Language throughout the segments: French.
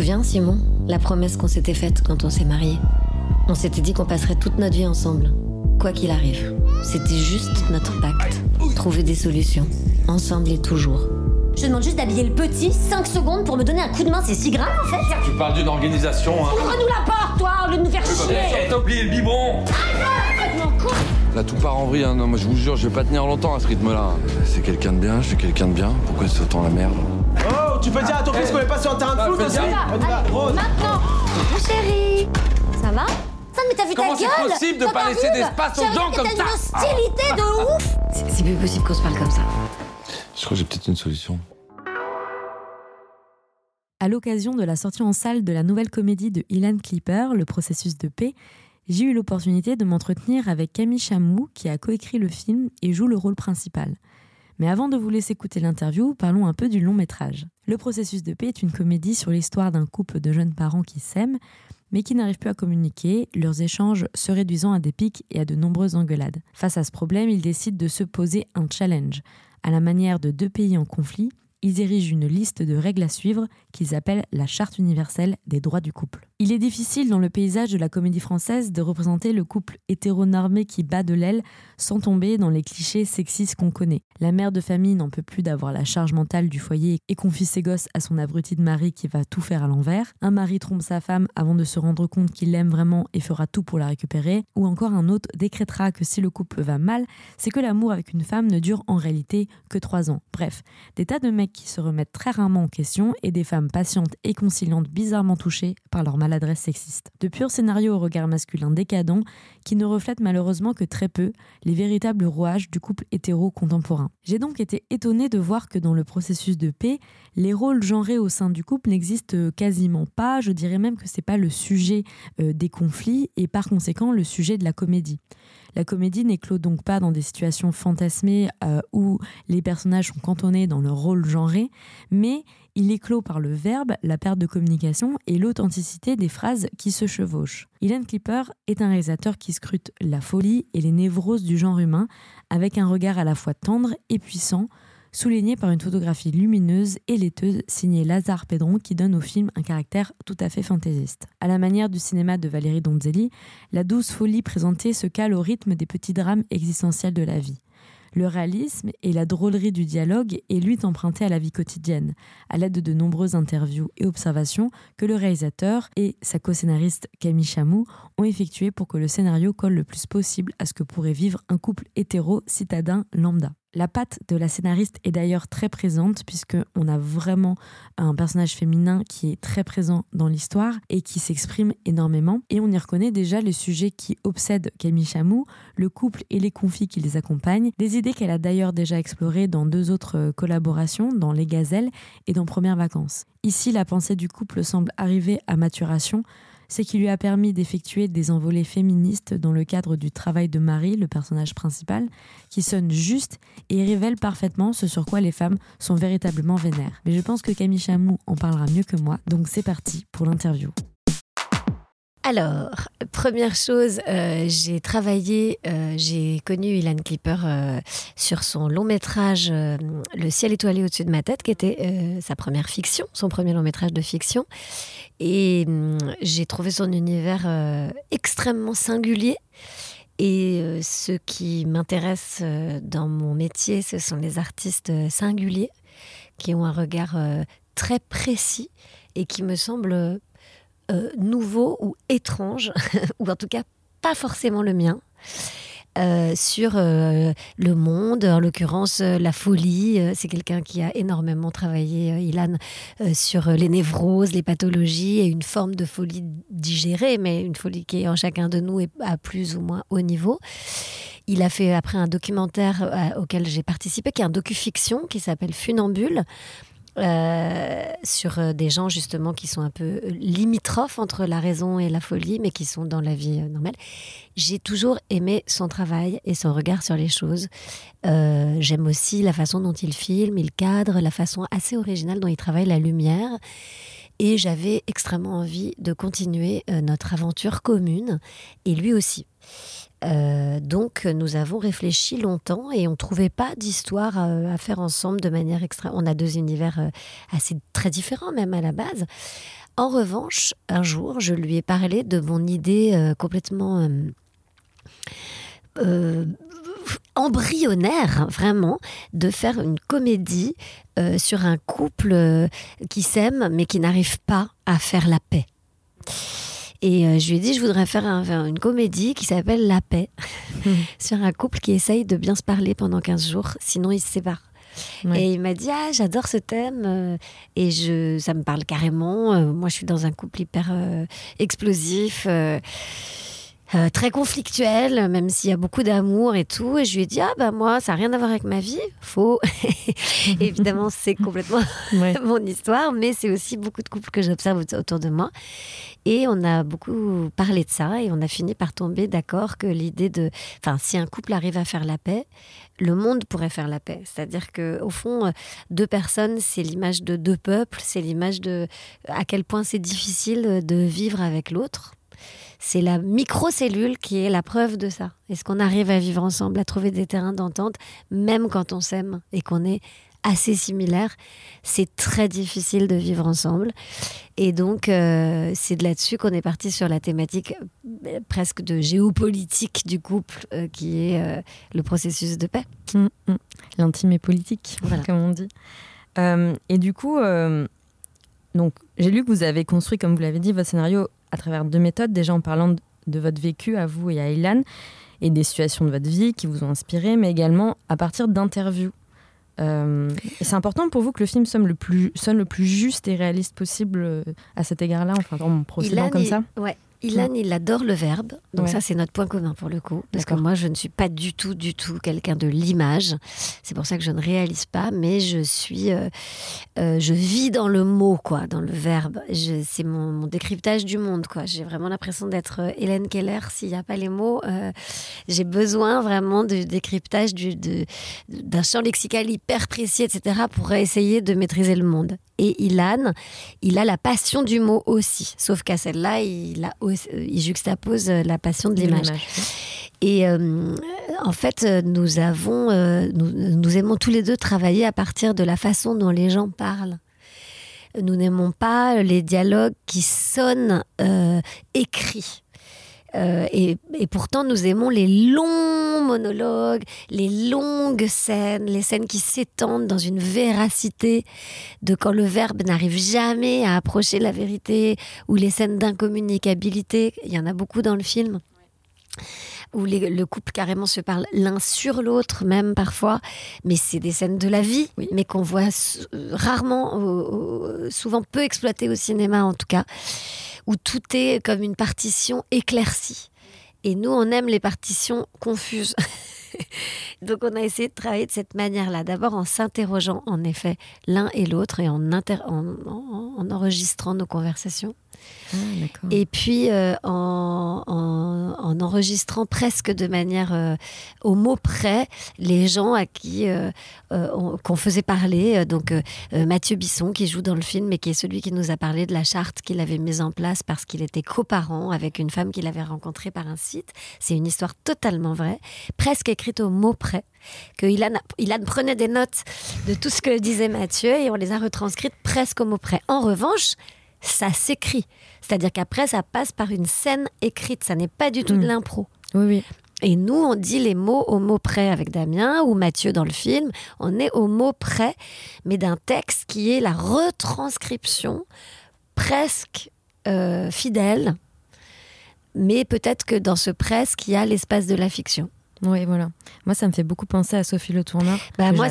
Souviens, Simon, la promesse qu'on s'était faite quand on s'est mariés On s'était dit qu'on passerait toute notre vie ensemble, quoi qu'il arrive. C'était juste notre pacte. Trouver des solutions, ensemble et toujours. Je demande juste d'habiller le petit 5 secondes pour me donner un coup de main, c'est si grave en fait Tu parles d'une organisation, hein Ouvre-nous la porte, toi, au lieu de nous faire chier T'as oublié le biberon Là, tout part en vrille. Hein. Non, moi, je vous jure, je vais pas tenir longtemps à ce rythme-là. C'est quelqu'un de bien, je suis quelqu'un de bien. Pourquoi c'est autant la merde tu peux dire à ton fils qu'on est pas sur un terrain de foot aussi gaffe. On y va, Rose. Maintenant Mon chéri Ça va? Ça, mais t'as vu Comment ta c'est gueule possible de pas laisser d'espace aux chérie, gens comme t'as ça une hostilité de ouf C'est c'est plus possible qu'on se parle comme ça. Je crois que j'ai peut-être une solution. À l'occasion de la sortie en salle de la nouvelle comédie de Ilan Clipper, Le processus de paix, j'ai eu l'opportunité de m'entretenir avec Camille Chamou, qui a coécrit le film et joue le rôle principal. Mais avant de vous laisser écouter l'interview, parlons un peu du long métrage. Le processus de paix est une comédie sur l'histoire d'un couple de jeunes parents qui s'aiment, mais qui n'arrivent plus à communiquer, leurs échanges se réduisant à des pics et à de nombreuses engueulades. Face à ce problème, ils décident de se poser un challenge. À la manière de deux pays en conflit, ils érigent une liste de règles à suivre qu'ils appellent la Charte universelle des droits du couple. Il est difficile dans le paysage de la comédie française de représenter le couple hétéronormé qui bat de l'aile sans tomber dans les clichés sexistes qu'on connaît. La mère de famille n'en peut plus d'avoir la charge mentale du foyer et confie ses gosses à son abruti de mari qui va tout faire à l'envers. Un mari trompe sa femme avant de se rendre compte qu'il l'aime vraiment et fera tout pour la récupérer. Ou encore un autre décrétera que si le couple va mal, c'est que l'amour avec une femme ne dure en réalité que trois ans. Bref, des tas de mecs qui se remettent très rarement en question et des femmes patientes et conciliantes bizarrement touchées par leur maladresse sexiste. De purs scénarios au regard masculin décadent qui ne reflètent malheureusement que très peu les véritables rouages du couple hétéro contemporain. J'ai donc été étonnée de voir que dans le processus de paix, les rôles genrés au sein du couple n'existent quasiment pas, je dirais même que c'est pas le sujet euh, des conflits et par conséquent le sujet de la comédie. La comédie n'éclot donc pas dans des situations fantasmées euh, où les personnages sont cantonnés dans leur rôle genré, mais il éclot par le verbe, la perte de communication et l'authenticité des phrases qui se chevauchent. Ilan Clipper est un réalisateur qui scrute la folie et les névroses du genre humain avec un regard à la fois tendre et puissant, souligné par une photographie lumineuse et laiteuse signée Lazare Pedron qui donne au film un caractère tout à fait fantaisiste. À la manière du cinéma de Valérie Donzelli, la douce folie présentée se cale au rythme des petits drames existentiels de la vie. Le réalisme et la drôlerie du dialogue est lui emprunté à la vie quotidienne, à l'aide de nombreuses interviews et observations que le réalisateur et sa co-scénariste Camille Chamou ont effectuées pour que le scénario colle le plus possible à ce que pourrait vivre un couple hétéro citadin lambda. La patte de la scénariste est d'ailleurs très présente puisque on a vraiment un personnage féminin qui est très présent dans l'histoire et qui s'exprime énormément et on y reconnaît déjà les sujets qui obsèdent Camille Chamou, le couple et les conflits qui les accompagnent, des idées qu'elle a d'ailleurs déjà explorées dans deux autres collaborations, dans Les Gazelles et dans Premières Vacances. Ici, la pensée du couple semble arriver à maturation ce qui lui a permis d'effectuer des envolées féministes dans le cadre du travail de Marie, le personnage principal, qui sonne juste et révèle parfaitement ce sur quoi les femmes sont véritablement vénères. Mais je pense que Camille Chamou en parlera mieux que moi, donc c'est parti pour l'interview. Alors, première chose, euh, j'ai travaillé, euh, j'ai connu Ilan Clipper euh, sur son long métrage Le ciel étoilé au-dessus de ma tête, qui était sa première fiction, son premier long métrage de fiction. Et hum, j'ai trouvé son univers extrêmement singulier. Et ce qui m'intéresse dans mon métier, ce sont les artistes singuliers qui ont un regard très précis et qui me semblent euh, nouveau ou étrange, ou en tout cas pas forcément le mien, euh, sur euh, le monde, en l'occurrence la folie. C'est quelqu'un qui a énormément travaillé, Ilan, sur les névroses, les pathologies et une forme de folie digérée, mais une folie qui est en chacun de nous et à plus ou moins haut niveau. Il a fait après un documentaire auquel j'ai participé, qui est un docu-fiction qui s'appelle Funambule. Euh, sur euh, des gens justement qui sont un peu limitrophes entre la raison et la folie, mais qui sont dans la vie euh, normale. J'ai toujours aimé son travail et son regard sur les choses. J'aime aussi la façon dont il filme, il cadre, la façon assez originale dont il travaille la lumière. Et j'avais extrêmement envie de continuer notre aventure commune, et lui aussi. Euh, donc nous avons réfléchi longtemps et on ne trouvait pas d'histoire euh, à faire ensemble de manière extra. On a deux univers euh, assez très différents même à la base. En revanche, un jour, je lui ai parlé de mon idée complètement embryonnaire, vraiment, de faire une comédie sur un couple qui s'aime mais qui n'arrive pas à faire la paix. Et euh, je lui ai dit, je voudrais faire un- faire une comédie qui s'appelle La paix, sur un couple qui essaye de bien se parler pendant 15 jours, sinon ils se séparent. Ouais. Et il m'a dit, ah, j'adore ce thème, euh, et je, ça me parle carrément. Euh, moi, je suis dans un couple hyper euh, explosif. Euh, très conflictuel, même s'il y a beaucoup d'amour et tout. Et je lui ai dit, ah bah moi, ça n'a rien à voir avec ma vie. Faux. Évidemment, c'est complètement Ouais. mon histoire, mais c'est aussi beaucoup de couples que j'observe aut- autour de moi. Et on a beaucoup parlé de ça et on a fini par tomber d'accord que l'idée de... Enfin, si un couple arrive à faire la paix, le monde pourrait faire la paix. C'est-à-dire que au fond, euh, deux personnes, c'est l'image de deux peuples, c'est l'image de à quel point c'est difficile de vivre avec l'autre. C'est la microcellule qui est la preuve de ça. Est-ce qu'on arrive à vivre ensemble, à trouver des terrains d'entente, même quand on s'aime et qu'on est assez similaires? C'est très difficile de vivre ensemble. Et donc, euh, c'est de là-dessus qu'on est parti sur la thématique euh, presque de géopolitique du couple, euh, qui est euh, le processus de paix. Mm, mm. L'intime est politique, Voilà. comme on dit. Et du coup, donc j'ai lu que vous avez construit, comme vous l'avez dit, votre scénario à travers deux méthodes. Déjà en parlant de, votre vécu à vous et à Ilan, et des situations de votre vie qui vous ont inspiré, mais également à partir d'interviews. Euh, c'est important pour vous que le film sonne le plus, sonne le plus juste et réaliste possible euh, à cet égard-là, enfin en procédant Ilan, comme ça? Ouais. Ilan, il adore le verbe. Donc Ouais. ça, c'est notre point commun pour le coup. Parce que moi, je ne suis pas du tout, du tout quelqu'un de l'image. C'est pour ça que je ne réalise pas. Mais je suis... euh, euh, je vis dans le mot, quoi, dans le verbe. C'est mon, mon décryptage du monde, quoi. J'ai vraiment l'impression d'être euh, Hélène Keller. S'il n'y a pas les mots, euh, j'ai besoin vraiment du décryptage du- d'un champ lexical hyper précis, etc., pour essayer de maîtriser le monde. Et Ilan, il a la passion du mot aussi. Sauf qu'à celle-là, il, a aussi- il juxtapose euh, la passion de l'image. Et euh, en fait, euh, nous avons, euh, nous, nous aimons tous les deux travailler à partir de la façon dont les gens parlent. Nous n'aimons pas les dialogues qui sonnent euh, écrits. Euh, et, et pourtant, nous aimons les longs monologues, les longues scènes, les scènes qui s'étendent dans une véracité de quand le verbe n'arrive jamais à approcher la vérité, ou les scènes d'incommunicabilité. Il y en a beaucoup dans le film où les- le couple carrément se parle l'un sur l'autre, même parfois, mais c'est des scènes de la vie, mais qu'on voit euh, rarement, souvent peu exploitées au cinéma en tout cas, où tout est comme une partition éclaircie. Et nous, on aime les partitions confuses. Donc on a essayé de travailler de cette manière-là, d'abord en s'interrogeant en effet l'un et l'autre et en, en enregistrant nos conversations. Ah. Et puis euh, en, en- en enregistrant presque de manière euh, au mot près les gens à qui euh, euh, on- qu'on faisait parler. Donc Mathieu Bisson qui joue dans le film et qui est celui qui nous a parlé de la charte qu'il avait mise en place parce qu'il était coparent avec une femme qu'il avait rencontrée par un site. C'est une histoire totalement vraie, presque écrite au mot près. Que Ilan, Ilan prenait des notes de tout ce que disait Mathieu et on les a retranscrites presque au mot près. En revanche, ça s'écrit. C'est-à-dire qu'après, ça passe par une scène écrite. Ça n'est pas du tout de l'impro. Oui, oui. Et nous, on dit les mots au mot près avec Damien ou Mathieu dans le film. On est au mot près, mais d'un texte qui est la retranscription presque euh, fidèle. Mais peut-être que dans ce presque, il y a l'espace de la fiction. Oui, voilà. Moi, ça me fait beaucoup penser à Sophie Le Tourneur. Bah, moi,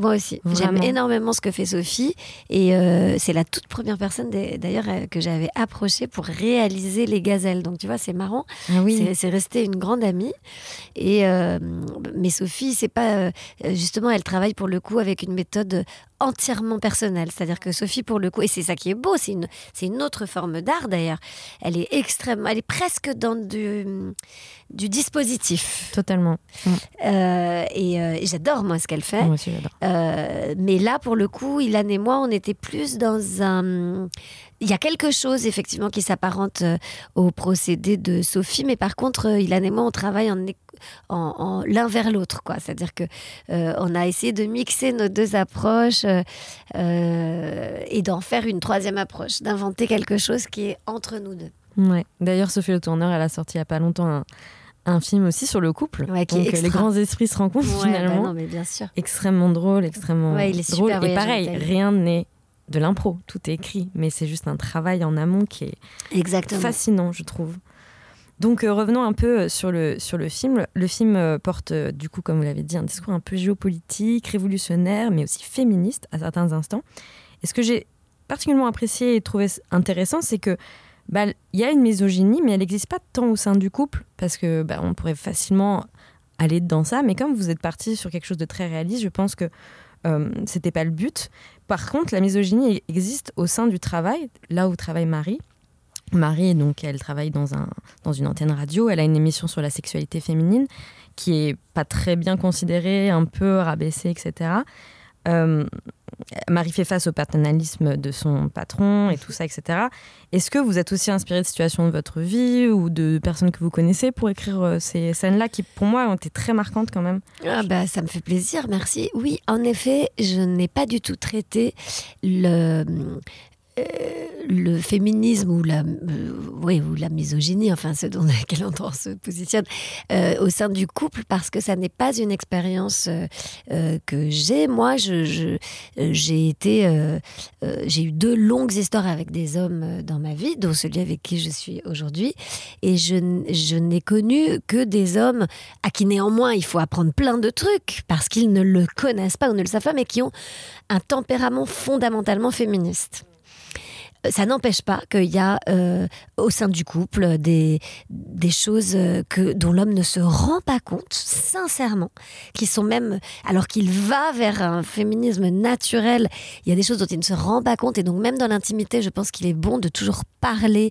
moi aussi. J'aime énormément ce que fait Sophie et euh, c'est la toute première personne d'ailleurs euh, que j'avais approchée pour réaliser les gazelles. Donc tu vois, c'est marrant. Ah oui. C'est- resté une grande amie. Et euh, mais Sophie, c'est pas justement, elle travaille pour le coup avec une méthode entièrement personnelle. C'est-à-dire que Sophie, pour le coup, et c'est ça qui est beau, c'est une, une autre forme d'art d'ailleurs. Elle est extrêmement, elle est presque dans du, du dispositif. Totalement. Mm. Euh, et euh, et j'adore moi ce qu'elle fait. Moi aussi, j'adore. Euh, mais là, pour le coup, Ilan et moi, on était plus dans un. Il y a quelque chose, effectivement, qui s'apparente au procédé de Sophie, mais par contre, Ilan et moi, on travaille en, éc- en, en- l'un vers l'autre, quoi. C'est-à-dire que on a essayé de mixer nos deux approches et d'en faire une troisième approche, d'inventer quelque chose qui est entre nous deux. Ouais. D'ailleurs, Sophie Le Tourneur, elle a sorti il y a pas longtemps un, un film aussi sur le couple. Ouais, qui Donc, euh, les grands esprits se rencontrent Ouais, bah finalement. non, mais bien sûr. extrêmement drôle, extrêmement Ouais, il est drôle. super Et pareil, rien n'est de l'impro, tout est écrit, mais c'est juste un travail en amont qui est Exactement. fascinant, je trouve. Donc euh, revenons un peu euh, sur le, sur le film. Le film euh, porte, euh, du coup, comme vous l'avez dit, un discours un peu géopolitique, révolutionnaire, mais aussi féministe à certains instants. Et ce que j'ai particulièrement apprécié et trouvé intéressant, c'est que bah, il y a une misogynie, mais elle n'existe pas tant au sein du couple, parce que bah, on pourrait facilement aller dans ça. Mais comme vous êtes parti sur quelque chose de très réaliste, je pense que euh, c'était pas le but. Par contre, la misogynie existe au sein du travail, là où travaille Marie. Marie, donc, elle travaille dans, un, dans une antenne radio. Elle a une émission sur la sexualité féminine qui est pas très bien considérée, un peu rabaissée, etc. Euh, Marie fait face au paternalisme de son patron et tout ça, etc. Est-ce que vous êtes aussi inspiré de situations de votre vie ou de personnes que vous connaissez pour écrire euh, ces scènes-là qui, pour moi, ont été très marquantes quand même? Ah bah, ça me fait plaisir, merci. Oui, en effet, je n'ai pas du tout traité le, le féminisme ou la, euh, oui, ou la misogynie, enfin ce endroit on se positionne, euh, au sein du couple parce que ça n'est pas une expérience euh, euh, que j'ai. Moi, je, je- euh, j'ai été, euh, euh, j'ai eu deux longues histoires avec des hommes euh, dans ma vie, dont celui avec qui je suis aujourd'hui, et je, je n'ai connu que des hommes à qui néanmoins il faut apprendre plein de trucs parce qu'ils ne le connaissent pas ou ne le savent pas, mais qui ont un tempérament fondamentalement féministe. Ça n'empêche pas qu'il y a euh, au sein du couple des, des choses euh, que, dont l'homme ne se rend pas compte, sincèrement, qui sont même, alors qu'il va vers un féminisme naturel, il y a des choses dont il ne se rend pas compte. Et donc même dans l'intimité, je pense qu'il est bon de toujours parler,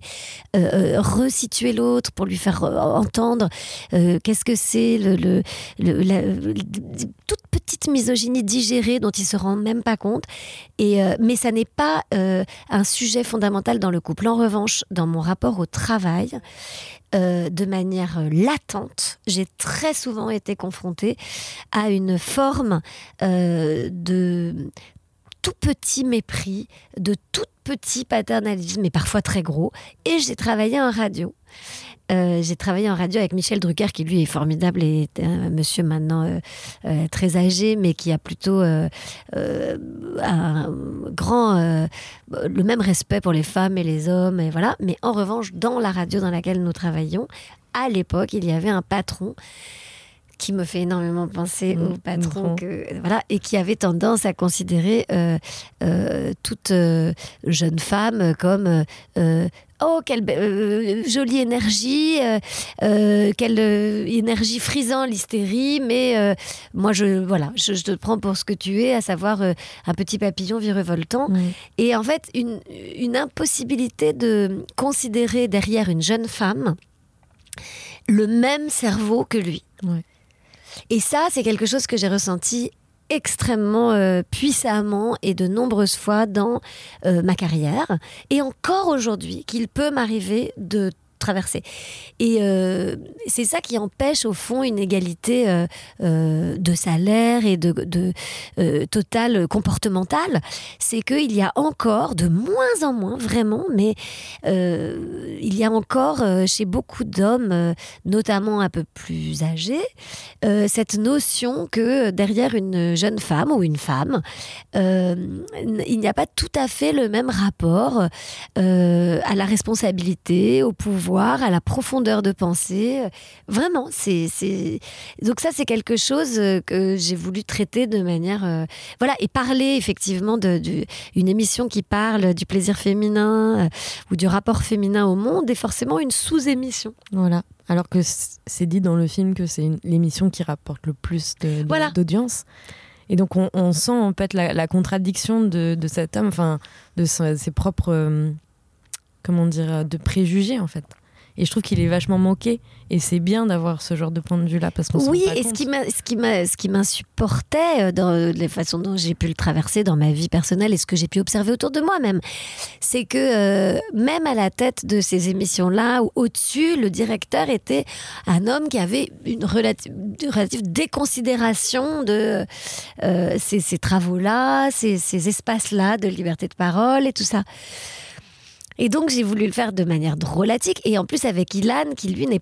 euh, resituer l'autre pour lui faire entendre qu'est-ce que c'est le, toute petite misogynie digérée dont il se rend même pas compte. Et, mais ça n'est pas un sujet fondamental dans le couple. En revanche, dans mon rapport au travail, euh, de manière euh, latente, j'ai très souvent été confrontée à une forme euh, de tout petit mépris, de tout petit paternalisme, et parfois très gros. Et j'ai travaillé en radio. Euh, j'ai travaillé en radio avec Michel Drucker, qui lui est formidable et est un monsieur maintenant euh, euh, très âgé, mais qui a plutôt un grand, le même respect pour les femmes et les hommes, et voilà. Mais en revanche, dans la radio dans laquelle nous travaillions, à l'époque, il y avait un patron qui me fait énormément penser Mmh, au patron patron. que voilà et qui avait tendance à considérer euh, euh, toute euh, jeune femme comme oh quelle jolie énergie quelle énergie frisant l'hystérie mais moi je voilà je, je te prends pour ce que tu es à savoir un petit papillon virevoltant Mm. et en fait une, une impossibilité de considérer derrière une jeune femme le même cerveau que lui Ouais. Et ça, c'est quelque chose que j'ai ressenti extrêmement euh, puissamment et de nombreuses fois dans euh, ma carrière. Et encore aujourd'hui qu'il peut m'arriver de Et euh, c'est ça qui empêche au fond une égalité euh, euh, de salaire et de, de totale comportementale. C'est qu'il y a encore de moins en moins, vraiment, mais il y a encore chez beaucoup d'hommes, notamment un peu plus âgés, cette notion que derrière une jeune femme ou une femme, il n'y a pas tout à fait le même rapport à la responsabilité, au pouvoir savoir, à la profondeur de pensée. Vraiment, c'est donc ça c'est quelque chose euh, que j'ai voulu traiter de manière euh, voilà et parler effectivement de, de- une émission qui parle du plaisir féminin euh, ou du rapport féminin au monde est forcément une sous-émission. Voilà. Alors que c'est dit dans le film que c'est l'émission qui rapporte le plus Voilà. d'audience. Et donc on, on sent en fait la, la contradiction de, de cet homme, enfin de ses propres, euh, comment dire, de préjugés en fait. Et je trouve qu'il est vachement manqué. Et c'est bien d'avoir ce genre de point de vue-là parce qu'on Oui, pas et ce compte. ce qui m'insupportait euh, dans les façons dont j'ai pu le traverser dans ma vie personnelle et ce que j'ai pu observer autour de moi même, c'est que euh, même à la tête de ces émissions-là, ou au-dessus, le directeur était un homme qui avait une relative, une relative déconsidération de euh, ces, ces travaux-là, ces, ces espaces-là de liberté de parole et tout ça. Et donc j'ai voulu le faire de manière drôlatique et en plus avec Ilan qui lui n'est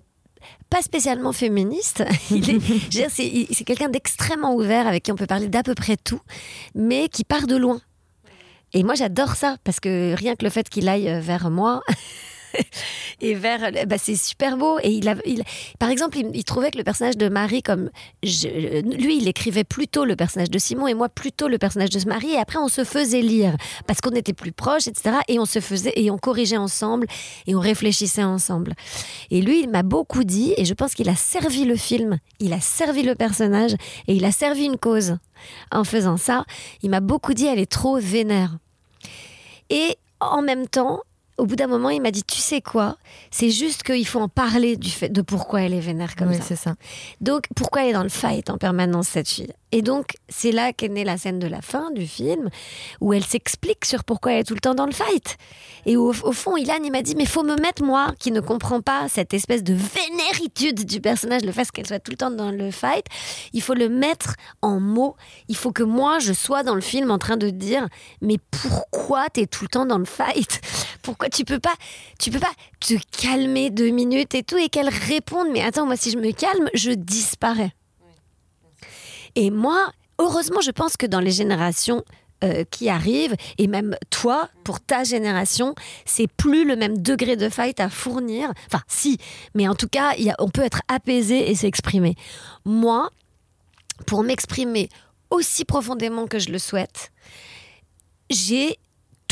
pas spécialement féministe. C'est quelqu'un d'extrêmement ouvert avec qui on peut parler d'à peu près tout, mais qui part de loin. Et moi, j'adore ça parce que rien que le fait qu'il aille euh, vers moi. Et vers, bah, c'est super beau. Et il a, il- par exemple, il, trouvait que le personnage de Marie, comme lui, il écrivait plutôt le personnage de Simon et moi plutôt le personnage de Marie. Et après, on se faisait lire parce qu'on était plus proches, etc. Et on se faisait et on corrigeait ensemble et on réfléchissait ensemble. Et lui, il m'a beaucoup dit, et je pense qu'il a servi le film, il a servi le personnage, et il a servi une cause. En faisant ça, il m'a beaucoup dit, elle est trop vénère. Et en même temps, au bout d'un moment, il m'a dit, tu sais quoi? C'est juste qu'il faut en parler du fait de pourquoi elle est vénère comme Oui, ça. c'est ça. Donc, pourquoi elle est dans le fight en permanence, cette fille? Et donc, c'est là qu'est née la scène de la fin du film, où elle s'explique sur pourquoi elle est tout le temps dans le fight. Et au, au fond, Ilan, il m'a dit, mais faut me mettre, moi, qui ne comprends pas cette espèce de vénéritude du personnage, le fait qu'elle soit tout le temps dans le fight, il faut le mettre en mots. Il faut que moi, je sois dans le film en train de dire, mais pourquoi t'es tout le temps dans le fight? Pourquoi tu peux pas, tu peux pas te calmer deux minutes et tout, et qu'elle réponde, mais attends, moi, si je me calme, je disparais. Et moi, heureusement, je pense que dans les générations euh, qui arrivent, et même toi, pour ta génération, c'est plus le même degré de fight à fournir. Enfin, si, mais en tout cas, on peut être apaisé et s'exprimer. Moi, pour m'exprimer aussi profondément que je le souhaite, j'ai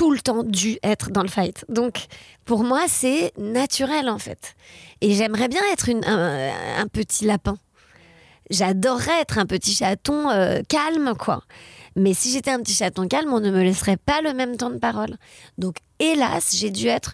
tout le temps dû être dans le fight. Donc, pour moi, c'est naturel en fait. Et j'aimerais bien être une- un, un petit lapin. J'adorerais être un petit chaton euh, calme, quoi. Mais si j'étais un petit chaton calme, on ne me laisserait pas le même temps de parole. Donc, hélas, j'ai dû être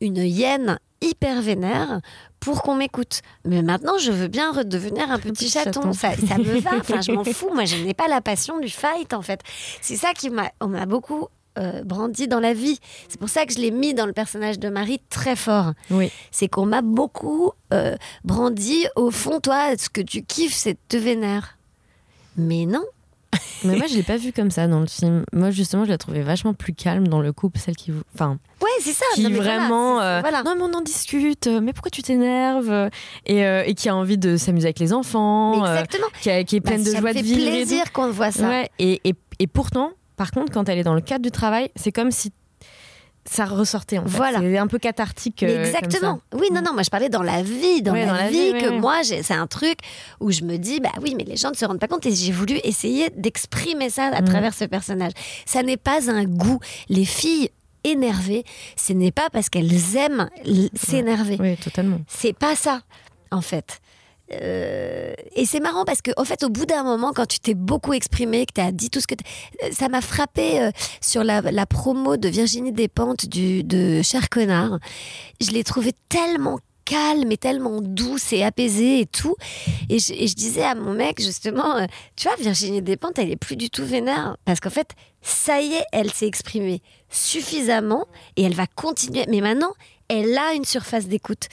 une hyène hyper vénère pour qu'on m'écoute. Mais maintenant, je veux bien redevenir un petit chaton. chaton. Ça, ça me va. Enfin, je m'en fous. Moi, je n'ai pas la passion du fight, en fait. C'est ça qui m'a beaucoup euh, brandi dans la vie. C'est pour ça que je l'ai mis dans le personnage de Marie très fort. Oui. C'est qu'on m'a beaucoup euh, brandi. Au fond, toi, ce que tu kiffes, c'est de te vénère. Mais non. Mais moi, je l'ai pas vu comme ça dans le film. Moi, justement, je la trouvais vachement plus calme dans le couple, celle qui, enfin, Ouais, c'est ça. qui Non, mais voilà, vraiment, euh, voilà. non mais on en discute. euh, Mais pourquoi tu t'énerves et, euh, et qui a envie de s'amuser avec les enfants, euh, exactement. qui, a- qui est Bah, pleine de ça joie de fait vivre. et tout. plaisir qu'on voit ça. Ouais, et, et, et pourtant, par contre, quand elle est dans le cadre du travail, c'est comme si ça ressortait en fait. Voilà. C'est un peu cathartique. Euh, comme exactement. ça. Oui, non, non, moi je parlais dans la vie, dans la dans la vie, vie, que moi, c'est un truc où je me dis, bah oui, mais les gens ne se rendent pas compte et j'ai voulu essayer d'exprimer ça à Mm. travers ce personnage. Ça n'est pas un goût. Les filles énervées, ce n'est pas parce qu'elles aiment s'énerver. Oui, totalement. C'est pas ça, en fait. Euh, et c'est marrant parce que, en fait, au bout d'un moment, quand tu t'es beaucoup exprimé, que tu as dit tout ce que. euh, Ça m'a frappé euh, sur la, promo de Virginie Despentes du, de Cher Connard. Je l'ai trouvé tellement calme et tellement douce et apaisée et tout. Et je, disais à mon mec, justement, tu vois, Virginie Despentes, elle est plus du tout vénère. Parce qu'en fait, ça y est, elle s'est exprimée suffisamment et elle va continuer. Mais maintenant, elle a une surface d'écoute.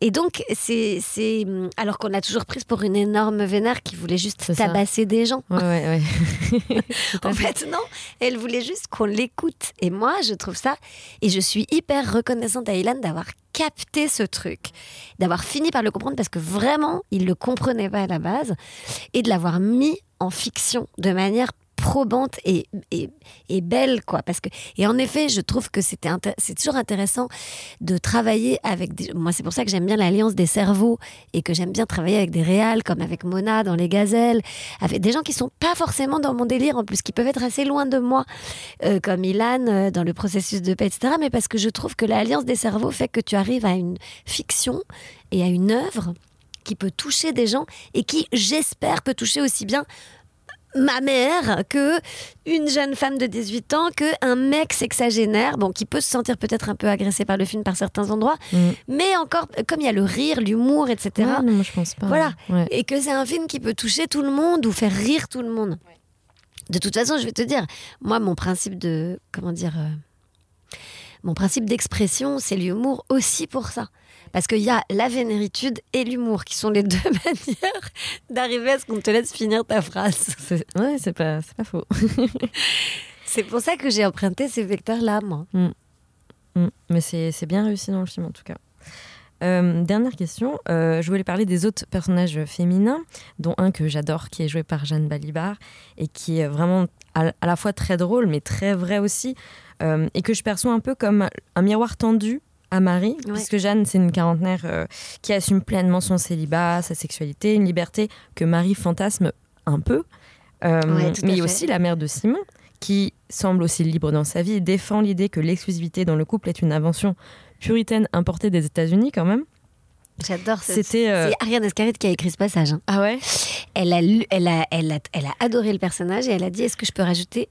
Et donc, c'est. c'est- Alors qu'on l'a toujours prise pour une énorme vénère qui voulait juste C'est ça. tabasser des gens. Ouais, ouais, ouais. En fait, non, elle voulait juste qu'on l'écoute. Et moi, je trouve ça, et je suis hyper reconnaissante à Ilan d'avoir capté ce truc, d'avoir fini par le comprendre parce que vraiment, il le comprenait pas à la base, et de l'avoir mis en fiction de manière probante et, et, et belle, quoi. Parce que, et en effet, je trouve que c'était c'est toujours intéressant de travailler avec des. Moi, c'est pour ça que j'aime bien l'alliance des cerveaux et que j'aime bien travailler avec des réals, comme avec Mona dans Les Gazelles, avec des gens qui sont pas forcément dans mon délire, en plus, qui peuvent être assez loin de moi, euh, comme Ilan euh, dans le processus de paix, etc. Mais parce que je trouve que l'alliance des cerveaux fait que tu arrives à une fiction et à une œuvre qui peut toucher des gens et qui, j'espère, peut toucher aussi bien ma mère que une jeune femme de 18 ans que un mec sexagénaire bon qui peut se sentir peut-être un peu agressé par le film par certains endroits Mm. mais encore comme il y a le rire l'humour etc Ouais, non, je pense pas. voilà Ouais. et que c'est un film qui peut toucher tout le monde ou faire rire tout le monde de toute façon je vais te dire moi mon principe de comment dire euh, mon principe d'expression c'est l'humour aussi pour ça parce qu'il y a la vénéritude et l'humour qui sont les deux manières d'arriver à ce qu'on te laisse finir ta phrase. Ouais, c'est pas, pas faux. C'est pour ça que j'ai emprunté ces vecteurs-là, moi. Mm. Mais c'est c'est bien réussi dans le film en tout cas. Euh, dernière question, euh, je voulais parler des autres personnages féminins, dont un que j'adore, qui est joué par Jeanne Balibar, et qui est vraiment à, à la fois très drôle, mais très vrai aussi, euh, et que je perçois un peu comme un miroir tendu à Marie, Ouais. puisque Jeanne, c'est une quarantenaire euh, qui assume pleinement son célibat, sa sexualité, une liberté que Marie fantasme un peu, Euh, Ouais, mais aussi la mère de Simon, qui semble aussi libre dans sa vie et défend l'idée que l'exclusivité dans le couple est une invention puritaine importée des États-Unis quand même. J'adore ce- C'était, euh, C'est Ariane Ascaride qui a écrit ce passage. hein. Ah ouais? Elle, a lu- elle, a, elle, a, elle a adoré le personnage et elle a dit Est-ce que je peux rajouter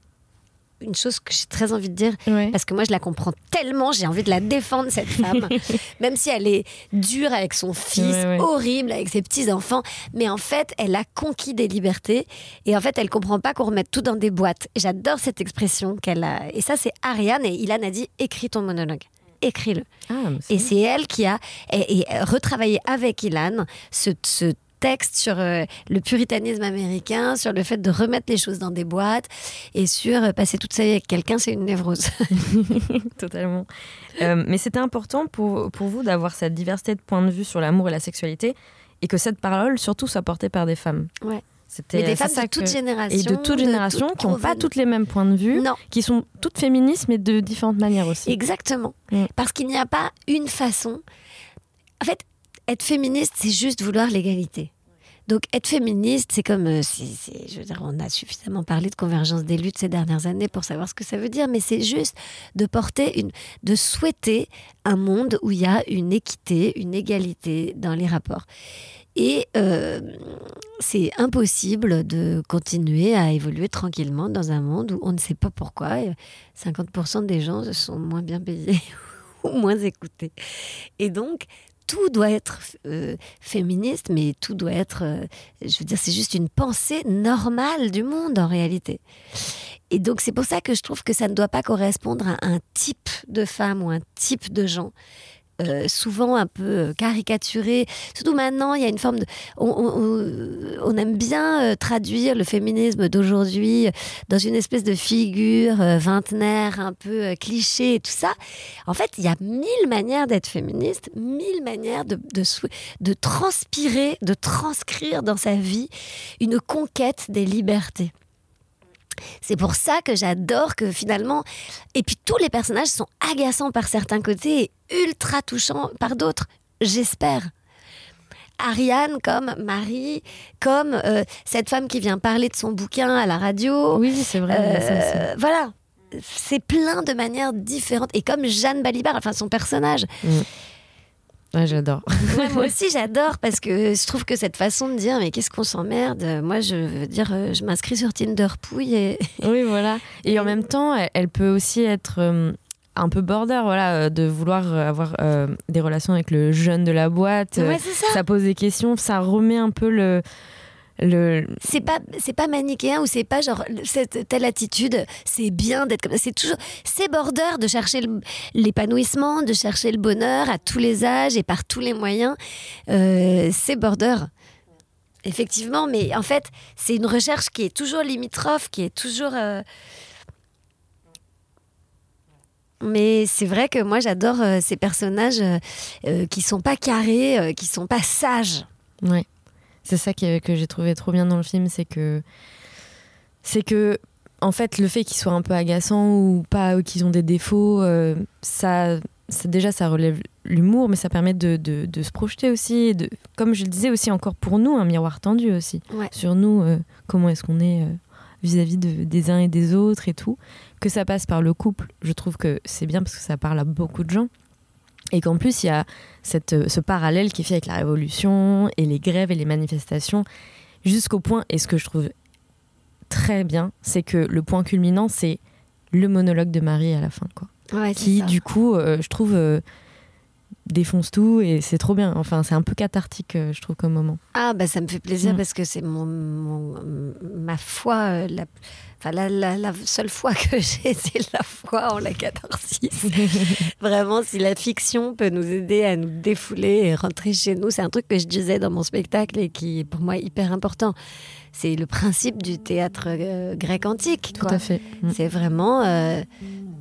une chose que j'ai très envie de dire Ouais. parce que moi je la comprends tellement, j'ai envie de la défendre cette femme, même si elle est dure avec son fils, Ouais, ouais. horrible avec ses petits enfants, mais en fait elle a conquis des libertés et en fait elle comprend pas qu'on remette tout dans des boîtes. J'adore cette expression qu'elle a et ça c'est Ariane et Ilan a dit écris ton monologue, écris-le. Ah, Et c'est elle qui a et, et retravaillé avec Ilan ce, ce texte sur euh, le puritanisme américain, sur le fait de remettre les choses dans des boîtes et sur euh, passer toute sa vie avec quelqu'un, c'est une névrose. Totalement. Euh, mais c'était important pour, pour vous d'avoir cette diversité de points de vue sur l'amour et la sexualité et que cette parole surtout soit portée par des femmes. Ouais. C'était des femmes ça de toute que- génération. Et de toute génération qui n'ont pas toutes les mêmes points de vue, Non, qui sont toutes féministes mais de différentes manières aussi. exactement. Mm. Parce qu'il n'y a pas une façon. En fait, être féministe, c'est juste vouloir l'égalité. Donc, être féministe, c'est comme. euh, je veux dire, on a suffisamment parlé de convergence des luttes ces dernières années pour savoir ce que ça veut dire, mais c'est juste de porter une. de souhaiter un monde où il y a une équité, une égalité dans les rapports. Et euh, c'est impossible de continuer à évoluer tranquillement dans un monde où on ne sait pas pourquoi euh, 50% des gens sont moins bien payés ou moins écoutés. Et donc, tout doit être euh, féministe, mais tout doit être, euh, je veux dire, c'est juste une pensée normale du monde en réalité. Et donc, c'est pour ça que je trouve que ça ne doit pas correspondre à un type de femme ou un type de gens. Euh, souvent un peu euh, caricaturé. Surtout maintenant, il y a une forme de... On, aime bien euh, traduire le féminisme d'aujourd'hui dans une espèce de figure vingtenaire, un peu cliché et tout ça. En fait, il y a mille manières d'être féministe, mille manières de, de transpirer, de transcrire dans sa vie une conquête des libertés. C'est pour ça que j'adore que finalement, et puis tous les personnages sont agaçants par certains côtés et ultra touchants par d'autres, j'espère. Ariane comme Marie, comme euh, cette femme qui vient parler de son bouquin à la radio. Oui, c'est vrai. Euh, voilà. C'est plein de manières différentes. Et comme Jeanne Balibar, enfin son personnage. Ouais, j'adore. Ouais, moi aussi, j'adore parce que je trouve que cette façon de dire, mais qu'est-ce qu'on s'emmerde? Moi, je veux dire, euh, je m'inscris sur Tinder Pouille et. Oui, voilà. Et en même temps, elle, peut aussi être euh, un peu border, voilà, euh, de vouloir avoir euh, des relations avec le jeune de la boîte. Ouais, c'est ça. ça pose des questions, ça remet un peu le. Le... C'est pas, c'est pas manichéen ou c'est pas genre cette telle attitude, c'est bien d'être comme ça. C'est toujours, c'est border de chercher l'épanouissement, de chercher le bonheur à tous les âges et par tous les moyens. Euh, c'est border. Effectivement, mais en fait, c'est une recherche qui est toujours limitrophe, qui est toujours. euh, Mais c'est vrai que moi j'adore euh, ces personnages euh, qui sont pas carrés, qui sont pas sages. Ouais. C'est ça qui- que j'ai trouvé trop bien dans le film, c'est que. C'est que en fait, le fait qu'ils soient un peu agaçants ou pas, ou qu'ils ont des défauts, euh, ça, ça, déjà, ça relève l'humour, mais ça permet de, de- de se projeter aussi. De, comme je le disais aussi, encore pour nous, un miroir tendu aussi. Ouais. Sur nous, euh, comment est-ce qu'on est euh, vis-à-vis de- des uns et des autres et tout. Que ça passe par le couple, je trouve que c'est bien parce que ça parle à beaucoup de gens. Et qu'en plus, il y a cette, euh, ce parallèle qui est fait avec la révolution et les grèves et les manifestations, jusqu'au point, et ce que je trouve très bien, c'est que le point culminant, c'est le monologue de Marie à la fin, quoi. Ouais, Qui, ça. du coup, euh, je trouve, euh, défonce tout et c'est trop bien. Enfin, c'est un peu cathartique, euh, je trouve, comme moment. Ah, bah ça me fait plaisir Mm. parce que c'est mon, mon- ma foi, euh, la, enfin, la, la- la seule foi que j'ai, c'est la foi en la catharsis. Vraiment, si la fiction peut nous aider à nous défouler et rentrer chez nous, c'est un truc que je disais dans mon spectacle et qui est pour moi hyper important. C'est le principe du théâtre euh, grec antique. Tout quoi. à fait. Mm. C'est vraiment, euh,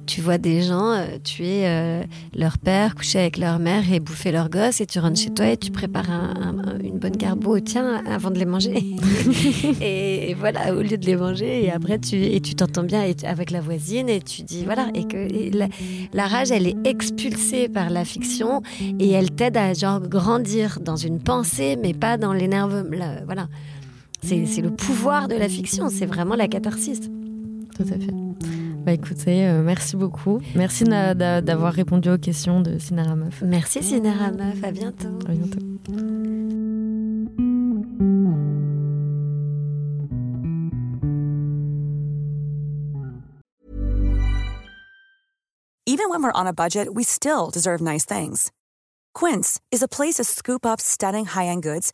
tu vois des gens euh, tuer leur père, coucher avec leur mère et bouffer leur gosse, et tu rentres chez toi et tu prépares un- un- une bonne garbo, tiens, avant de les manger. et, et voilà, au lieu de les manger, et après tu et tu t'entends bien et avec la voisine et tu dis voilà, et que et la, la rage, elle est expulsée par la fiction et elle t'aide à genre grandir dans une pensée, mais pas dans l'énervement. là, Voilà. C'est c'est le pouvoir de la fiction, c'est vraiment la catharsis. Tout à fait. Bah écoutez, euh, merci beaucoup. Merci na- d'a- d'avoir répondu aux questions de Cinéra Meuf. Merci Cinéra Meuf, à bientôt. À bientôt. Even when we're on a budget, we still deserve nice things. Quince is a place to scoop up stunning high-end goods